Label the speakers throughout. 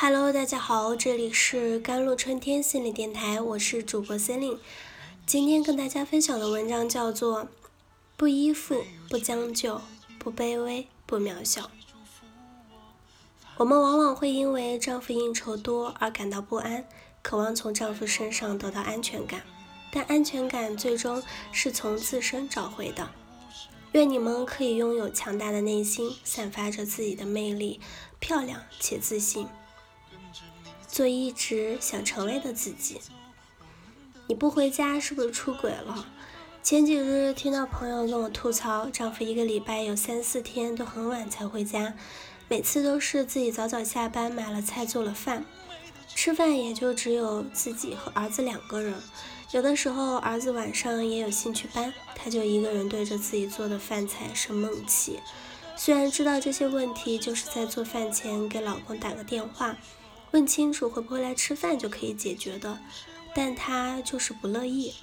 Speaker 1: Hello，大家好，这里是甘露春天心理电台，我是主播 c e l i n e 今天跟大家分享的文章叫做《不依附，不将就，不卑微，不渺小》。我们往往会因为丈夫应酬多而感到不安，渴望从丈夫身上得到安全感，但安全感最终是从自身找回的。愿你们可以拥有强大的内心，散发着自己的魅力，漂亮且自信。做一直想成为的自己。你不回家是不是出轨了？前几日听到朋友跟我吐槽，丈夫一个礼拜有三四天都很晚才回家，每次都是自己早早下班买了菜做了饭，吃饭也就只有自己和儿子两个人。有的时候儿子晚上也有兴趣班，他就一个人对着自己做的饭菜生闷气。虽然知道这些问题就是在做饭前给老公打个电话。问清楚会不会来吃饭就可以解决的，但她就是不乐意。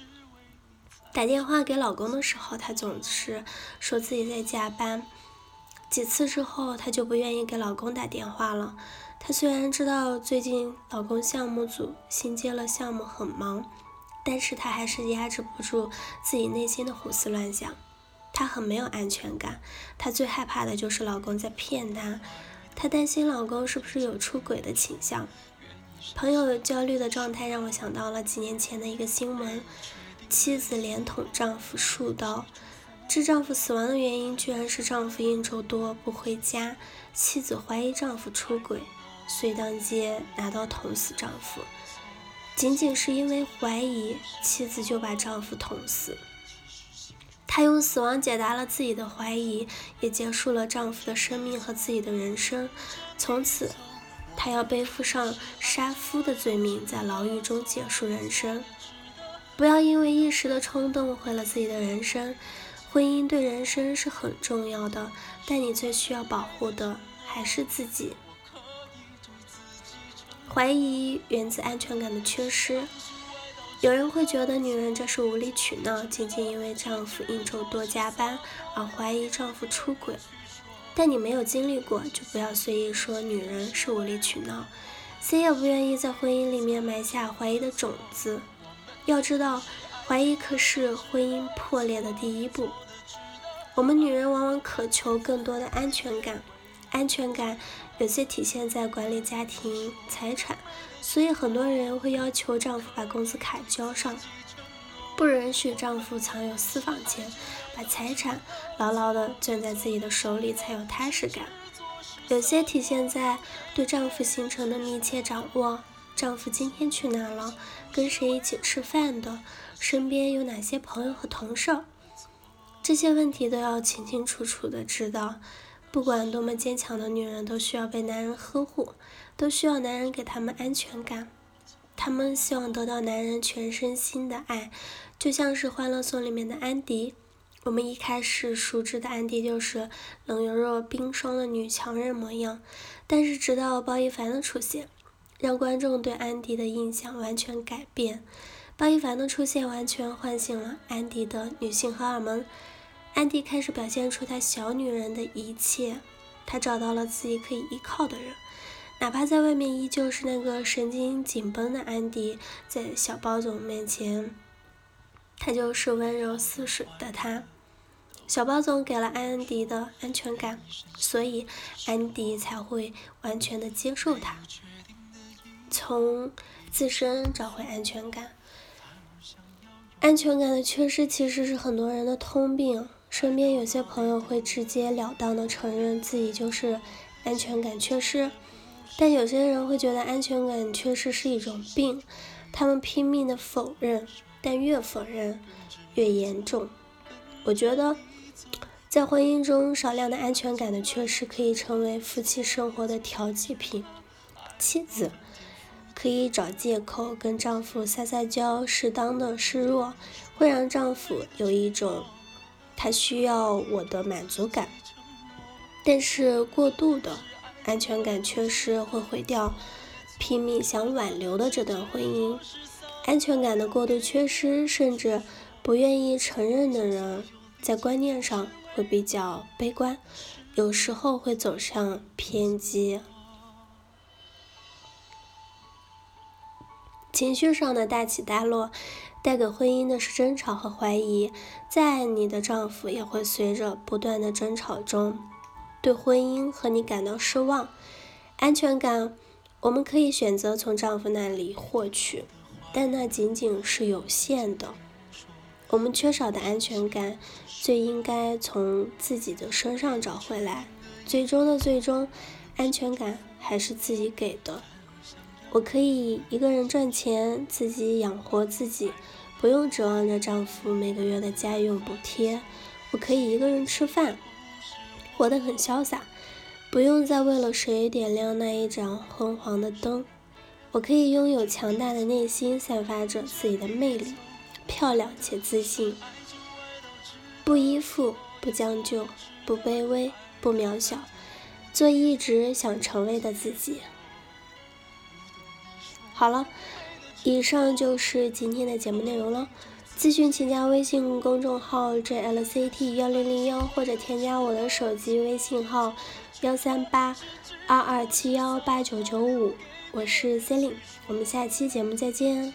Speaker 1: 打电话给老公的时候，她总是说自己在加班。几次之后，她就不愿意给老公打电话了。她虽然知道最近老公项目组新接了项目很忙，但是她还是压制不住自己内心的胡思乱想。她很没有安全感，她最害怕的就是老公在骗她。她担心老公是不是有出轨的倾向，朋友焦虑的状态让我想到了几年前的一个新闻：妻子连捅丈夫数刀，致丈夫死亡的原因居然是丈夫应酬多不回家，妻子怀疑丈夫出轨，遂当街拿刀捅死丈夫。仅仅是因为怀疑，妻子就把丈夫捅死。她用死亡解答了自己的怀疑，也结束了丈夫的生命和自己的人生。从此，她要背负上杀夫的罪名，在牢狱中结束人生。不要因为一时的冲动毁了自己的人生。婚姻对人生是很重要的，但你最需要保护的还是自己。怀疑源自安全感的缺失。有人会觉得女人这是无理取闹，仅仅因为丈夫应酬多加班而怀疑丈夫出轨。但你没有经历过，就不要随意说女人是无理取闹。谁也不愿意在婚姻里面埋下怀疑的种子。要知道，怀疑可是婚姻破裂的第一步。我们女人往往渴求更多的安全感。安全感有些体现在管理家庭财产，所以很多人会要求丈夫把工资卡交上，不允许丈夫藏有私房钱，把财产牢牢的攥在自己的手里才有踏实感。有些体现在对丈夫行程的密切掌握，丈夫今天去哪了，跟谁一起吃饭的，身边有哪些朋友和同事，这些问题都要清清楚楚的知道。不管多么坚强的女人，都需要被男人呵护，都需要男人给她们安全感。她们希望得到男人全身心的爱，就像是《欢乐颂》里面的安迪。我们一开始熟知的安迪就是冷若若冰霜的女强人模样，但是直到包奕凡的出现，让观众对安迪的印象完全改变。包奕凡的出现完全唤醒了安迪的女性荷尔蒙。安迪开始表现出她小女人的一切，她找到了自己可以依靠的人，哪怕在外面依旧是那个神经紧绷的安迪，在小包总面前，她就是温柔似水的她。小包总给了安迪的安全感，所以安迪才会完全的接受他，从自身找回安全感。安全感的缺失其实是很多人的通病。身边有些朋友会直截了当的承认自己就是安全感缺失，但有些人会觉得安全感缺失是一种病，他们拼命的否认，但越否认越严重。我觉得，在婚姻中少量的安全感的缺失可以成为夫妻生活的调剂品。妻子可以找借口跟丈夫撒撒娇，适当的示弱，会让丈夫有一种。他需要我的满足感，但是过度的安全感缺失会毁掉拼命想挽留的这段婚姻。安全感的过度缺失，甚至不愿意承认的人，在观念上会比较悲观，有时候会走向偏激。情绪上的大起大落，带给婚姻的是争吵和怀疑。再爱你的丈夫，也会随着不断的争吵中，对婚姻和你感到失望。安全感，我们可以选择从丈夫那里获取，但那仅仅是有限的。我们缺少的安全感，最应该从自己的身上找回来。最终的最终，安全感还是自己给的。我可以一个人赚钱，自己养活自己，不用指望着丈夫每个月的家用补贴。我可以一个人吃饭，活得很潇洒，不用再为了谁点亮那一盏昏黄的灯。我可以拥有强大的内心，散发着自己的魅力，漂亮且自信，不依附，不将就，不卑微，不渺小，做一直想成为的自己。好了，以上就是今天的节目内容了。咨询请加微信公众号 jlct 幺零零幺，或者添加我的手机微信号幺三八二二七幺八九九五，我是 c e l i n e 我们下期节目再见。